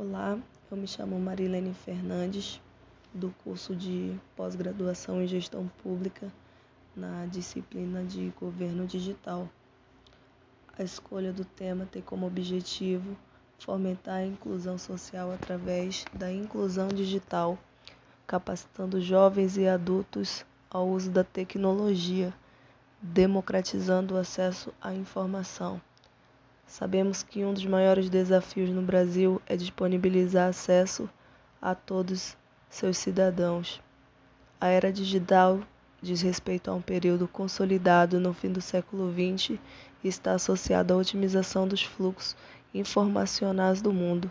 Olá, eu me chamo Marilene Fernandes, do curso de pós-graduação em Gestão Pública na disciplina de Governo Digital. A escolha do tema tem como objetivo fomentar a inclusão social através da inclusão digital, capacitando jovens e adultos ao uso da tecnologia, democratizando o acesso à informação. Sabemos que um dos maiores desafios no Brasil é disponibilizar acesso a todos seus cidadãos. A era digital diz respeito a um período consolidado no fim do século XX e está associado à otimização dos fluxos informacionais do mundo.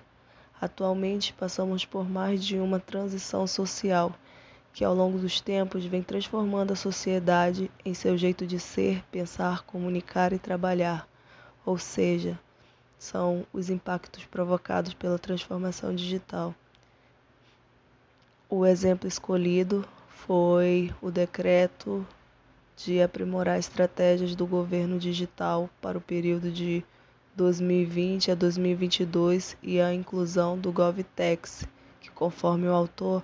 Atualmente, passamos por mais de uma transição social que, ao longo dos tempos, vem transformando a sociedade em seu jeito de ser, pensar, comunicar e trabalhar ou seja, são os impactos provocados pela transformação digital. O exemplo escolhido foi o decreto de aprimorar estratégias do governo digital para o período de 2020 a 2022 e a inclusão do GovTex, que, conforme o autor,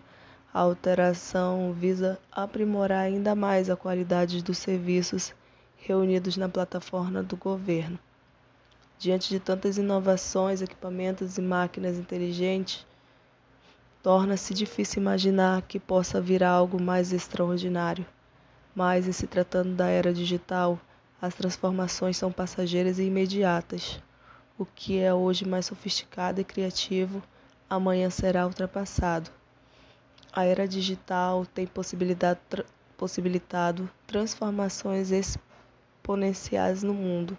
a alteração visa aprimorar ainda mais a qualidade dos serviços reunidos na plataforma do governo. Diante de tantas inovações, equipamentos e máquinas inteligentes, torna-se difícil imaginar que possa vir algo mais extraordinário. Mas, em se tratando da era digital, as transformações são passageiras e imediatas. O que é hoje mais sofisticado e criativo, amanhã será ultrapassado. A era digital tem possibilitado transformações exponenciais no mundo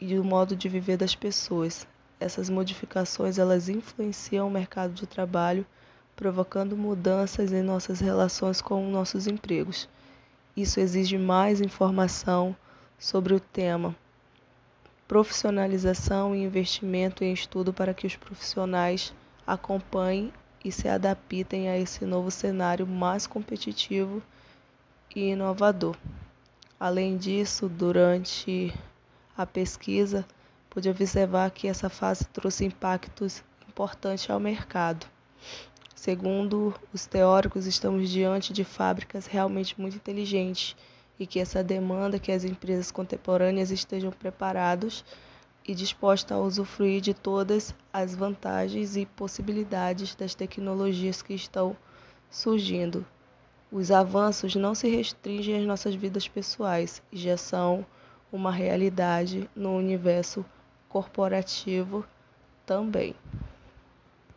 e o modo de viver das pessoas. Essas modificações elas influenciam o mercado de trabalho, provocando mudanças em nossas relações com nossos empregos. Isso exige mais informação sobre o tema, profissionalização e investimento em estudo para que os profissionais acompanhem e se adaptem a esse novo cenário mais competitivo e inovador. Além disso, durante a pesquisa, pude observar que essa fase trouxe impactos importantes ao mercado. Segundo os teóricos, estamos diante de fábricas realmente muito inteligentes e que essa demanda que as empresas contemporâneas estejam preparados e dispostas a usufruir de todas as vantagens e possibilidades das tecnologias que estão surgindo. Os avanços não se restringem às nossas vidas pessoais e já são uma realidade no universo corporativo também.